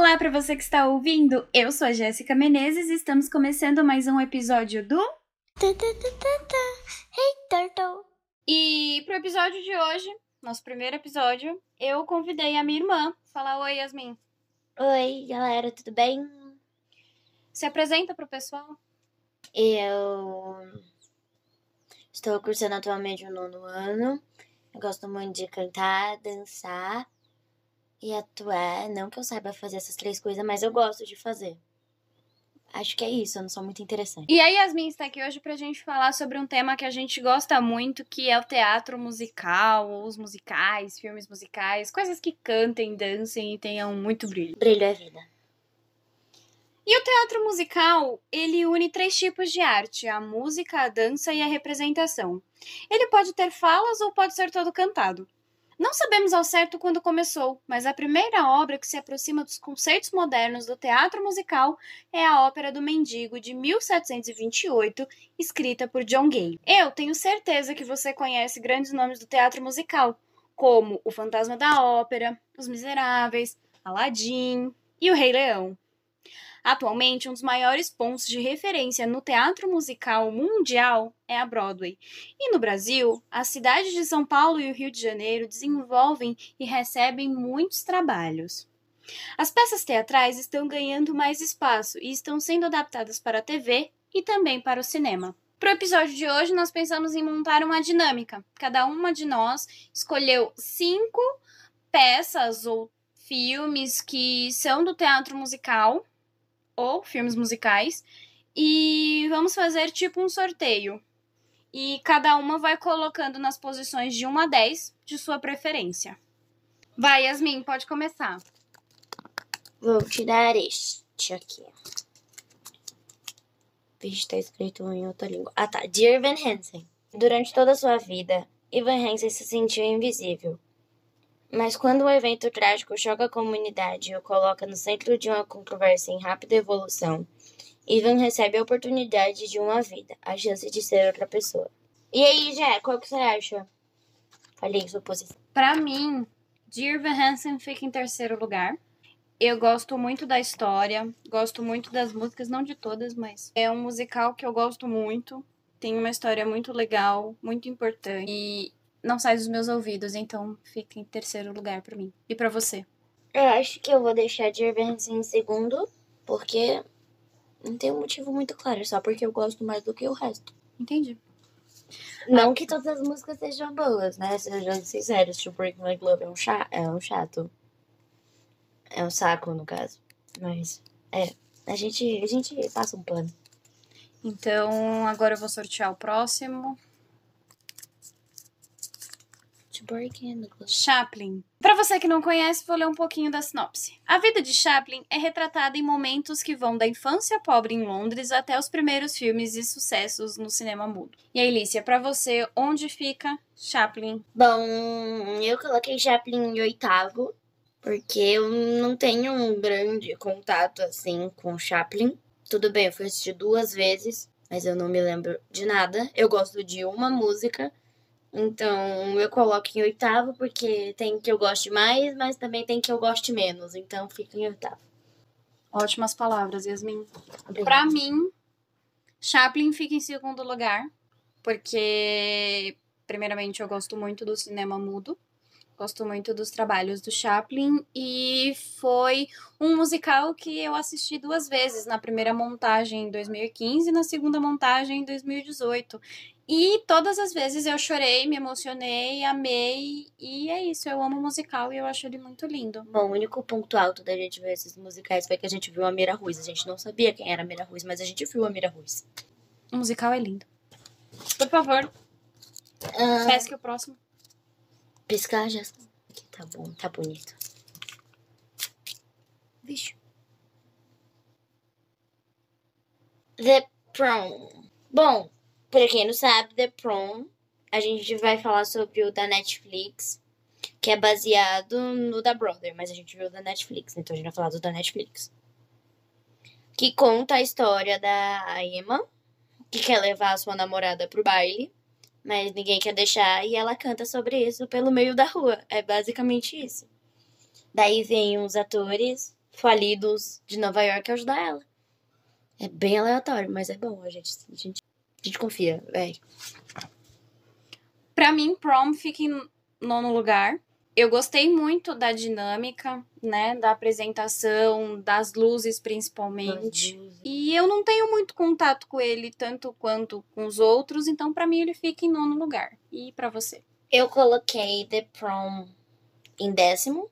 Olá para você que está ouvindo. Eu sou a Jéssica Menezes e estamos começando mais um episódio do Hey Turtle. E pro episódio de hoje, nosso primeiro episódio, eu convidei a minha irmã. Fala oi, Yasmin. Oi, galera, tudo bem? Se apresenta pro pessoal. Eu estou cursando atualmente o nono ano. Eu gosto muito de cantar, dançar e atuar. Não que eu saiba fazer essas três coisas, mas eu gosto de fazer. Acho que é isso, eu não sou muito interessante. E a Yasmin está aqui hoje pra gente falar sobre um tema que a gente gosta muito, que é o teatro musical, ou os musicais, filmes musicais, coisas que cantem, dancem e tenham muito brilho. Brilho é vida. E o teatro musical, ele une três tipos de arte: a música, a dança e a representação. Ele pode ter falas ou pode ser todo cantado. Não sabemos ao certo quando começou, mas a primeira obra que se aproxima dos conceitos modernos do teatro musical é a Ópera do Mendigo, de 1728, escrita por John Gay. Eu tenho certeza que você conhece grandes nomes do teatro musical, como O Fantasma da Ópera, Os Miseráveis, Aladdin e O Rei Leão. Atualmente, um dos maiores pontos de referência no teatro musical mundial é a Broadway. E no Brasil, as cidades de São Paulo e o Rio de Janeiro desenvolvem e recebem muitos trabalhos. As peças teatrais estão ganhando mais espaço e estão sendo adaptadas para a TV e também para o cinema. Para o episódio de hoje, nós pensamos em montar uma dinâmica. Cada uma de nós escolheu cinco peças ou filmes que são do teatro musical ou filmes musicais. E vamos fazer tipo um sorteio. E cada uma vai colocando nas posições de 1 a 10 de sua preferência. Vai, Yasmin, pode começar. Vou tirar este aqui. Vixe, tá escrito em outra língua. Ah, tá. Dear Van Hansen. Durante toda a sua vida, Ivan Hansen se sentiu invisível. Mas quando um evento trágico choca a comunidade e o coloca no centro de uma controvérsia em rápida evolução, Ivan recebe a oportunidade de uma vida, a chance de ser outra pessoa. E aí, Jé, qual que você acha? Falei sua posição. Pra mim, Dear Van Hansen fica em terceiro lugar. Eu gosto muito da história, gosto muito das músicas, não de todas, mas é um musical que eu gosto muito. Tem uma história muito legal, muito importante. E não sai dos meus ouvidos, então fica em terceiro lugar para mim. E para você? Eu acho que eu vou deixar Hansen em segundo, porque não tem um motivo muito claro, só porque eu gosto mais do que o resto. Entendi. Não que todas as músicas sejam boas, né? Sejam sinceros, To Break My Glove é um, cha é um chato. É um saco, no caso. Mas, é. A gente, a gente passa um plano. Então, agora eu vou sortear o próximo. Chaplin. Para você que não conhece, vou ler um pouquinho da sinopse. A vida de Chaplin é retratada em momentos que vão da infância pobre em Londres até os primeiros filmes e sucessos no cinema mudo. E aí, Lícia, para você, onde fica Chaplin? Bom, eu coloquei Chaplin em oitavo, porque eu não tenho um grande contato, assim, com Chaplin. Tudo bem, eu fui assistir duas vezes, mas eu não me lembro de nada. Eu gosto de uma música, então eu coloco em oitavo porque tem que eu goste mais, mas também tem que eu goste menos. Então fica em oitavo. Ótimas palavras, Yasmin. Pra mim, Chaplin fica em segundo lugar, porque, primeiramente, eu gosto muito do cinema mudo, gosto muito dos trabalhos do Chaplin, e foi um musical que eu assisti duas vezes, na primeira montagem em 2015 e na segunda montagem em 2018. E todas as vezes eu chorei, me emocionei, amei, e é isso, eu amo o musical e eu acho ele muito lindo. Bom, o único ponto alto da gente ver esses musicais foi que a gente viu a Mira Ruiz. A gente não sabia quem era a Mira Ruiz, mas a gente viu a Mira Ruiz. O musical é lindo. Por favor, Ah, pesque o próximo. Piscar já. Tá bom, tá bonito. Vixe. The Prom. Bom, pra quem não sabe, The Prom, a gente vai falar sobre o da Netflix, que é baseado no da Brother, mas a gente viu o da Netflix, então a gente vai falar do da Netflix. Que conta a história da Emma, que quer levar a sua namorada pro baile, mas ninguém quer deixar, e ela canta sobre isso pelo meio da rua. É basicamente isso. Daí vem os atores falidos de Nova York ajudar ela. É bem aleatório, mas é bom, a gente, a gente, a gente confia, velho. Pra mim, Prom fica em nono lugar. Eu gostei muito da dinâmica, né? Da apresentação, das luzes principalmente. E eu não tenho muito contato com ele, tanto quanto com os outros, então pra mim ele fica em nono lugar. E pra você? Eu coloquei The Prom em décimo,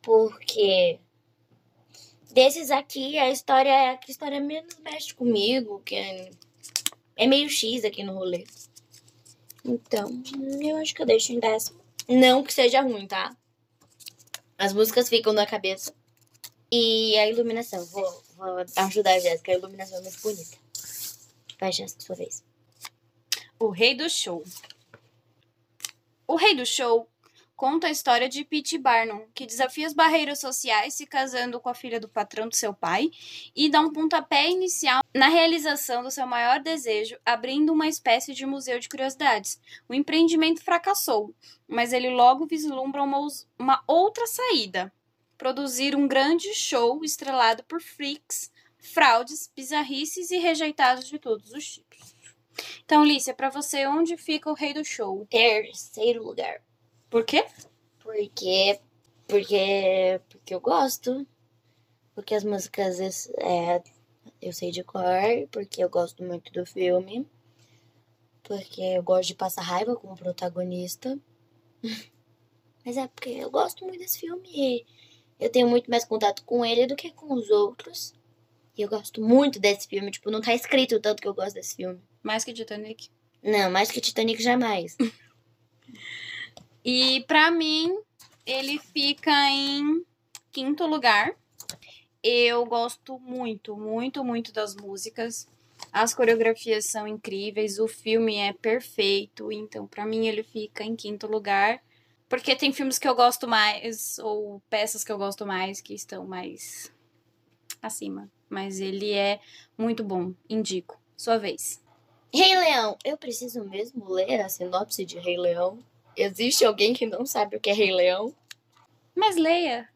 porque desses aqui a história é a história menos mexe comigo, que é, é meio X aqui no rolê. Então, eu acho que eu deixo em décimo. Não que seja ruim, tá? As músicas ficam na cabeça. E a iluminação. Vou, vou ajudar a Jéssica. A iluminação é muito bonita. Vai, Jéssica, sua vez. O Rei do Show. O Rei do Show conta a história de Pete Barnum, que desafia as barreiras sociais se casando com a filha do patrão do seu pai e dá um pontapé inicial na realização do seu maior desejo, abrindo uma espécie de museu de curiosidades. O empreendimento fracassou, mas ele logo vislumbra uma, uma outra saída: produzir um grande show estrelado por freaks, fraudes, bizarrices e rejeitados de todos os tipos. Então, Lícia, para você, onde fica o rei do show? Terceiro lugar. Por quê? Porque. Porque. Porque eu gosto. Porque as músicas é, eu sei de cor. Porque eu gosto muito do filme. Porque eu gosto de passar raiva com o protagonista. Mas é porque eu gosto muito desse filme. Eu tenho muito mais contato com ele do que com os outros. E eu gosto muito desse filme. Tipo, não tá escrito o tanto que eu gosto desse filme. Mais que Titanic? Não, mais que Titanic jamais. E para mim, ele fica em quinto lugar. Eu gosto muito, muito, muito das músicas. As coreografias são incríveis, o filme é perfeito, então para mim ele fica em quinto lugar. Porque tem filmes que eu gosto mais, ou peças que eu gosto mais, que estão mais acima. Mas ele é muito bom, indico. Sua vez. Rei Leão. Eu preciso mesmo ler a sinopse de Rei Leão? Existe alguém que não sabe o que é Rei Leão? Mas leia.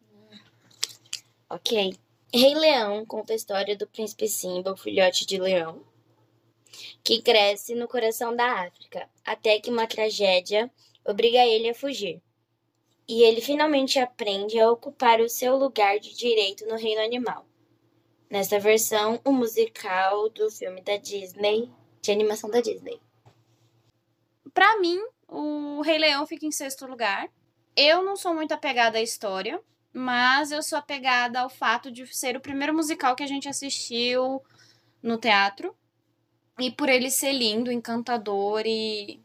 Ok. Rei Leão conta a história do príncipe Simba, o filhote de leão, que cresce no coração da África, até que uma tragédia obriga ele a fugir. E ele finalmente aprende a ocupar o seu lugar de direito no reino animal. Nesta versão, o musical do filme da Disney, de animação da Disney. Para mim, o Rei Leão fica em sexto lugar. Eu não sou muito apegada à história, mas eu sou apegada ao fato de ser o primeiro musical que a gente assistiu no teatro. E por ele ser lindo, encantador e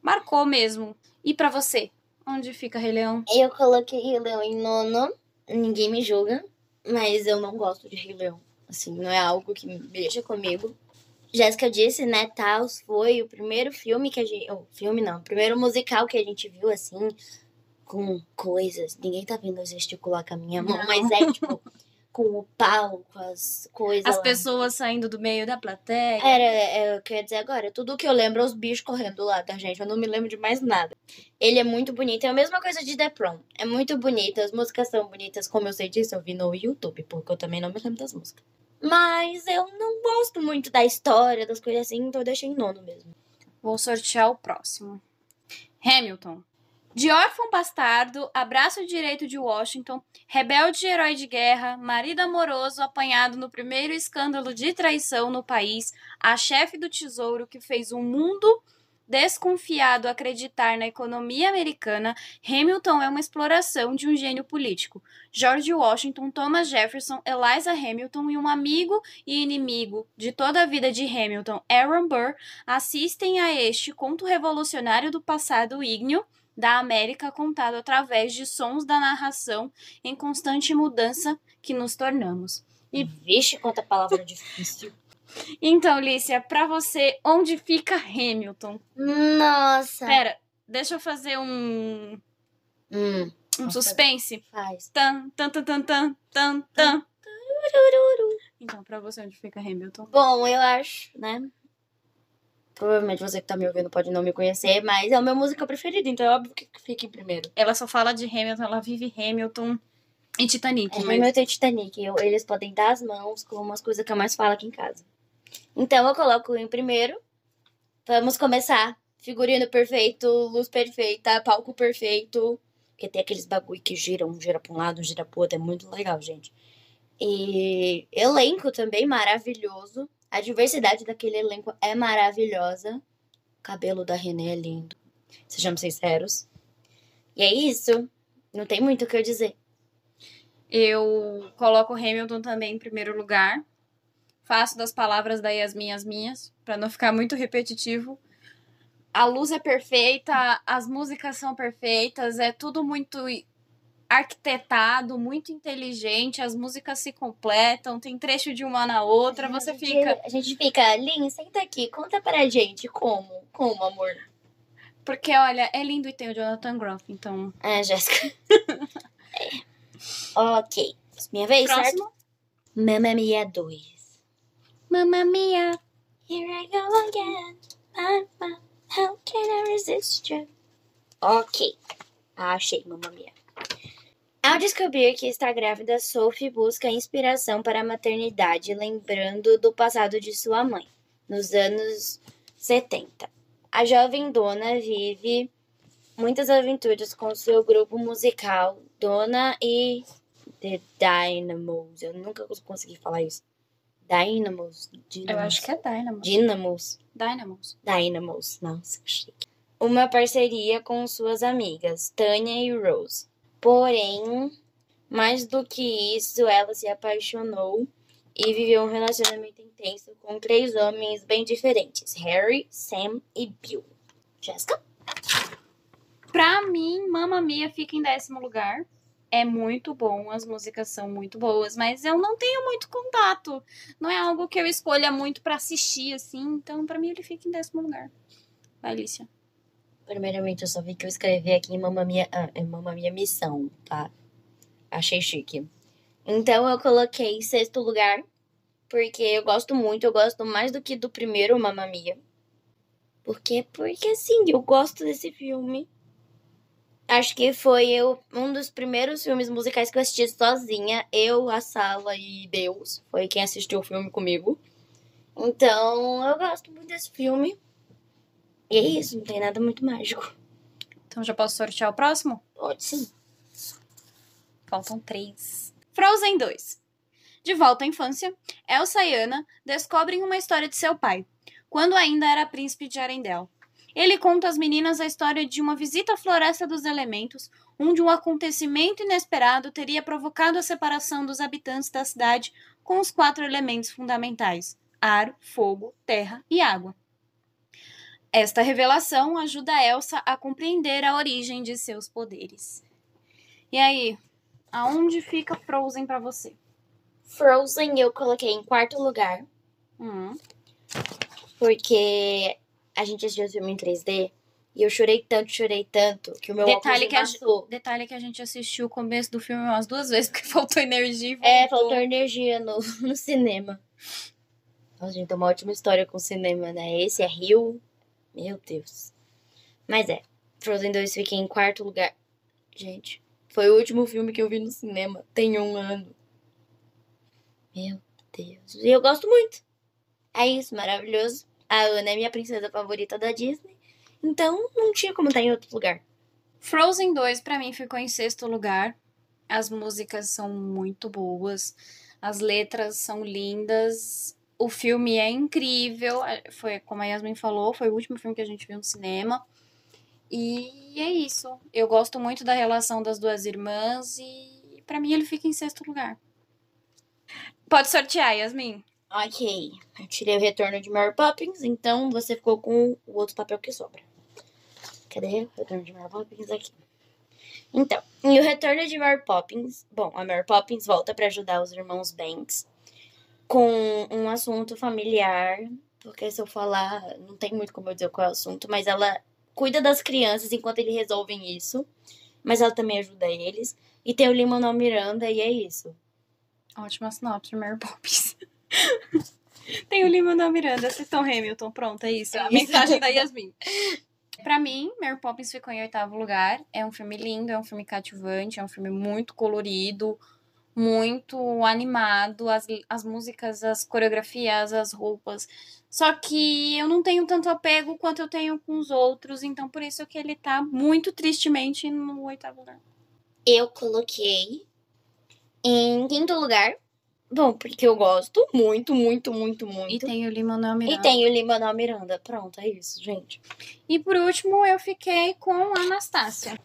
marcou mesmo. E para você, onde fica Rei Leão? Eu coloquei Rei Leão em nono. Ninguém me julga, mas eu não gosto de Rei Leão. Assim, não é algo que me mexa comigo. Jéssica disse, né, Taos foi o primeiro filme que a gente. Oh, filme não, o primeiro musical que a gente viu, assim, com coisas. Ninguém tá vendo eu gesticular com a minha mão, não. mas é tipo. com o pau, com as coisas. As lá. pessoas saindo do meio da plateia. Era, é, eu queria dizer agora, tudo que eu lembro é os bichos correndo lá, tá, gente? Eu não me lembro de mais nada. Ele é muito bonito, é a mesma coisa de The Prom. É muito bonito, as músicas são bonitas, como eu sei disso, eu vi no YouTube, porque eu também não me lembro das músicas. Mas eu não gosto muito da história, das coisas assim, então eu deixei em nono mesmo. Vou sortear o próximo. Hamilton. De órfão bastardo, abraço direito de Washington, rebelde herói de guerra, marido amoroso apanhado no primeiro escândalo de traição no país, a chefe do tesouro que fez o mundo Desconfiado acreditar na economia americana, Hamilton é uma exploração de um gênio político. George Washington, Thomas Jefferson, Eliza Hamilton e um amigo e inimigo de toda a vida de Hamilton, Aaron Burr, assistem a este conto revolucionário do passado ígneo da América contado através de sons da narração em constante mudança que nos tornamos. E vixe, quanta palavra difícil. Então, Lícia, pra você, onde fica Hamilton? Nossa. Pera, deixa eu fazer um. Hum. Um suspense. Faz. Tan, tan, tan, tan, tan, tan, tan. Então, pra você, onde fica Hamilton? Bom, eu acho, né? Provavelmente você que tá me ouvindo pode não me conhecer, mas é o meu música preferida, então é óbvio que fica em primeiro. Ela só fala de Hamilton, ela vive Hamilton. E Titanic, É, mas... Hamilton e Titanic. Eu- eles podem dar as mãos com umas coisas que eu mais falo aqui em casa. Então eu coloco em primeiro. Vamos começar. Figurino perfeito, luz perfeita, palco perfeito. Porque tem aqueles bagulho que giram, um gira pra um lado, um gira pro outro. É muito legal, gente. E elenco também maravilhoso. A diversidade daquele elenco é maravilhosa. O cabelo da René é lindo. Sejamos sinceros. E é isso. Não tem muito o que eu dizer. Eu coloco o Hamilton também em primeiro lugar. Faço das palavras da Yasmin as minhas, pra não ficar muito repetitivo. A luz é perfeita, as músicas são perfeitas, é tudo muito arquitetado, muito inteligente, as músicas se completam, tem trecho de uma na outra, você A gente- fica. A gente fica, Lin, senta aqui, conta pra gente como. Como, amor? Porque, olha, é lindo e tem o Jonathan Groff, então. Ah, Jéssica. É. Ok. Minha vez, certo? Próximo. Mamma Mia 2. Mamma Mia. Here I go again. Mama, how can I resist you? Ok. Achei, Mamma Mia. Ao descobrir que está grávida, Sophie busca inspiração para a maternidade, lembrando do passado de sua mãe, nos anos 70. A jovem dona vive muitas aventuras com seu grupo musical, Dona e The Dynamos. Eu nunca consegui falar isso. Dynamos. Eu acho que é Dynamos. Dynamos. Dynamos. Dynamos. Nossa, que chique. Uma parceria com suas amigas, Tânia e Rose. Porém, mais do que isso, ela se apaixonou e viveu um relacionamento intenso com três homens bem diferentes: Harry, Sam e Bill. Jéssica? Pra mim, Mamma Mia fica em décimo lugar. É muito bom, as músicas são muito boas, mas eu não tenho muito contato. Não é algo que eu escolha muito pra assistir, assim. Então, pra mim, ele fica em décimo lugar. Vai, Alicia. Primeiramente, eu só vi que eu escrevi aqui Mamma Mia, ah, Missão, tá? Achei chique. Então, eu coloquei em sexto lugar, porque eu gosto muito, eu gosto mais do que do primeiro Mamma Mia. Por quê? Porque, assim, eu gosto desse filme. Acho que foi eu, um dos primeiros filmes musicais que eu assisti sozinha. Eu, a Sala e Deus. Foi quem assistiu o filme comigo. Então, eu gosto muito desse filme. E é isso, não tem nada muito mágico. Então, já posso sortear o próximo? Pode sim. Faltam três. Frozen 2. De volta à infância, Elsa e Anna descobrem uma história de seu pai, quando ainda era príncipe de Arendelle. Ele conta às meninas a história de uma visita à Floresta dos Elementos, onde um acontecimento inesperado teria provocado a separação dos habitantes da cidade com os quatro elementos fundamentais: ar, fogo, terra e água. Esta revelação ajuda Elsa a compreender a origem de seus poderes. E aí, aonde fica Frozen pra você? Frozen eu coloquei em quarto lugar, Hum, porque a gente assistiu o filme em 3D e eu chorei tanto, chorei tanto, que o meu Detalhe que a embaçou. detalhe que a gente assistiu o começo do filme umas duas vezes porque faltou energia. É, faltou energia no, no cinema. Nossa, gente, tem uma ótima história com o cinema, né? Esse é Rio. Meu Deus. Mas é, Frozen 2 fiquei em quarto lugar. Gente, foi o último filme que eu vi no cinema. Tem um ano. Meu Deus. E eu gosto muito. É isso, maravilhoso. A Ana é minha princesa favorita da Disney. Então, não tinha como estar em outro lugar. Frozen 2 pra mim ficou em sexto lugar. As músicas são muito boas, as letras são lindas, o filme é incrível. Foi como a Yasmin falou, foi o último filme que a gente viu no cinema. E é isso. Eu gosto muito da relação das duas irmãs e pra mim ele fica em sexto lugar. Pode sortear, Yasmin. Ok. Eu tirei o retorno de Mary Poppins, então você ficou com o outro papel que sobra. Cadê o retorno de Mary Poppins aqui? Então, e o retorno de Mary Poppins. Bom, a Mary Poppins volta pra ajudar os irmãos Banks com um assunto familiar. Porque se eu falar, não tem muito como eu dizer qual é o assunto, mas ela cuida das crianças enquanto eles resolvem isso. Mas ela também ajuda eles. E tem o Lin-Manuel Miranda, e é isso. Ótima sinopse Mary Poppins. Tem o Lima da Miranda, Assistam Hamilton. Pronto, é isso. A É isso. mensagem da Yasmin. Pra mim, Mary Poppins ficou em oitavo lugar. É um filme lindo, é um filme cativante, é um filme muito colorido, muito animado. As, as músicas, as coreografias, as roupas. Só que eu não tenho tanto apego quanto eu tenho com os outros, então por isso que ele tá muito tristemente no oitavo lugar. Eu coloquei em quinto lugar. Bom, porque eu gosto muito, muito, muito, muito. E tem o Lin-Manuel Miranda. E tem o Lin-Manuel Miranda. Pronto, é isso, gente. E por último, eu fiquei com Anastácia.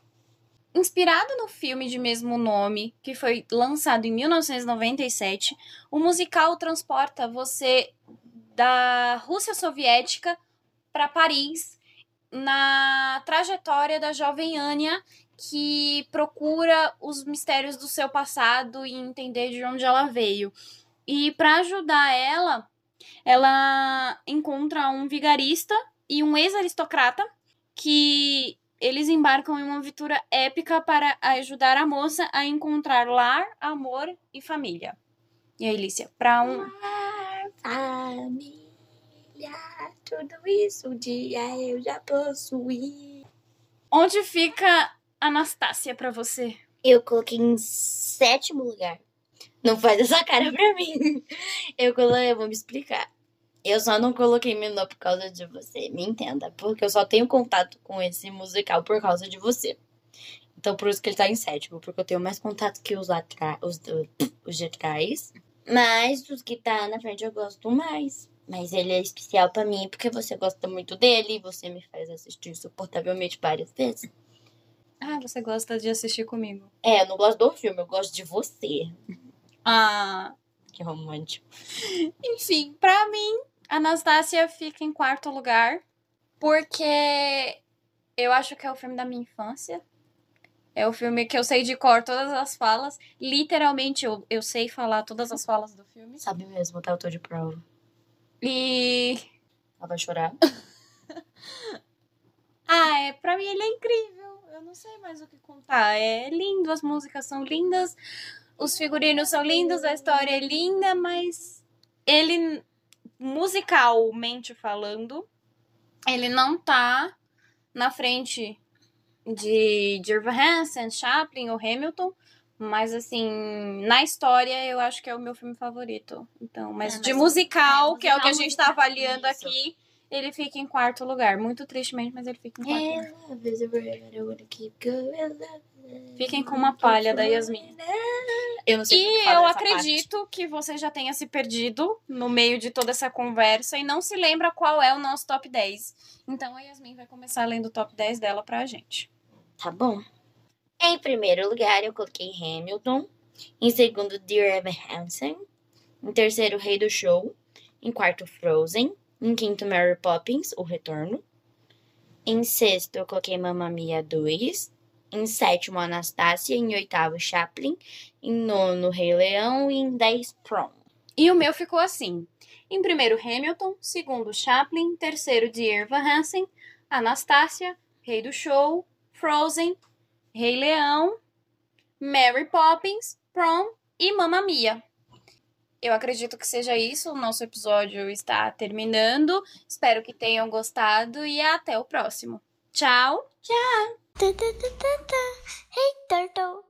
Inspirado no filme de mesmo nome, que foi lançado em 1997, o musical transporta você da Rússia Soviética para Paris na trajetória da jovem Anya, que procura os mistérios do seu passado e entender de onde ela veio. E para ajudar ela, ela encontra um vigarista e um ex-aristocrata que eles embarcam em uma aventura épica para ajudar a moça a encontrar lar, amor e família. E aí, Lícia, para um. Família, tudo isso um dia eu já possuí. Onde fica Anastácia para você? Eu coloquei em sétimo lugar. Não faz essa cara pra mim. Eu coloquei, vou me explicar. Eu só não coloquei Minô por causa de você, me entenda. Porque eu só tenho contato com esse musical por causa de você. Então por isso que ele tá em sétimo, porque eu tenho mais contato que os, atra os, os de trás. Mas os que tá na frente eu gosto mais. Mas ele é especial para mim porque você gosta muito dele e você me faz assistir insuportavelmente várias vezes. Ah, você gosta de assistir comigo. É, eu não gosto do filme, eu gosto de você. Ah. Que romântico. Enfim, pra mim, Anastácia fica em quarto lugar. Porque eu acho que é o filme da minha infância. É o filme que eu sei de cor todas as falas. Literalmente, eu, eu sei falar todas as falas do filme. Sabe mesmo, tá? Eu tô de prova. E. Ela vai chorar. ah, é, pra mim ele é incrível. Eu não sei mais o que contar. É lindo, as músicas são lindas, os figurinos são lindos, a história é linda, mas ele, musicalmente falando, ele não tá na frente de, de Irva Hansen, Chaplin ou Hamilton. Mas, assim, na história, eu acho que é o meu filme favorito. Então, mas, É, mas de musical, é, que é o que a musical, gente tá avaliando isso. aqui, ele fica em quarto lugar. Muito tristemente, mas ele fica em quarto lugar. Fiquem com uma palha da Yasmin. Eu não sei E eu acredito que você já tenha se perdido no meio de toda essa conversa e não se lembra qual é o nosso top 10. Então a Yasmin vai começar lendo o top 10 dela pra gente. parte. Tá bom. Em primeiro lugar, eu coloquei Hamilton. Em segundo, Dear Evan Hansen. Em terceiro, Rei do Show. Em quarto, Frozen. Em quinto, Mary Poppins, O Retorno. Em sexto, eu coloquei Mamma Mia 2. Em sétimo, Anastácia. Em oitavo, Chaplin. Em nono, Rei Leão. E em dez, Prom. E o meu ficou assim. Em primeiro, Hamilton. Segundo, Chaplin. Terceiro, Dear Evan Hansen. Anastácia. Rei do Show. Frozen. Rei Leão. Mary Poppins. Prom. E Mamma Mia. Eu acredito que seja isso. O nosso episódio está terminando. Espero que tenham gostado e até o próximo. Tchau! Hey, turtle.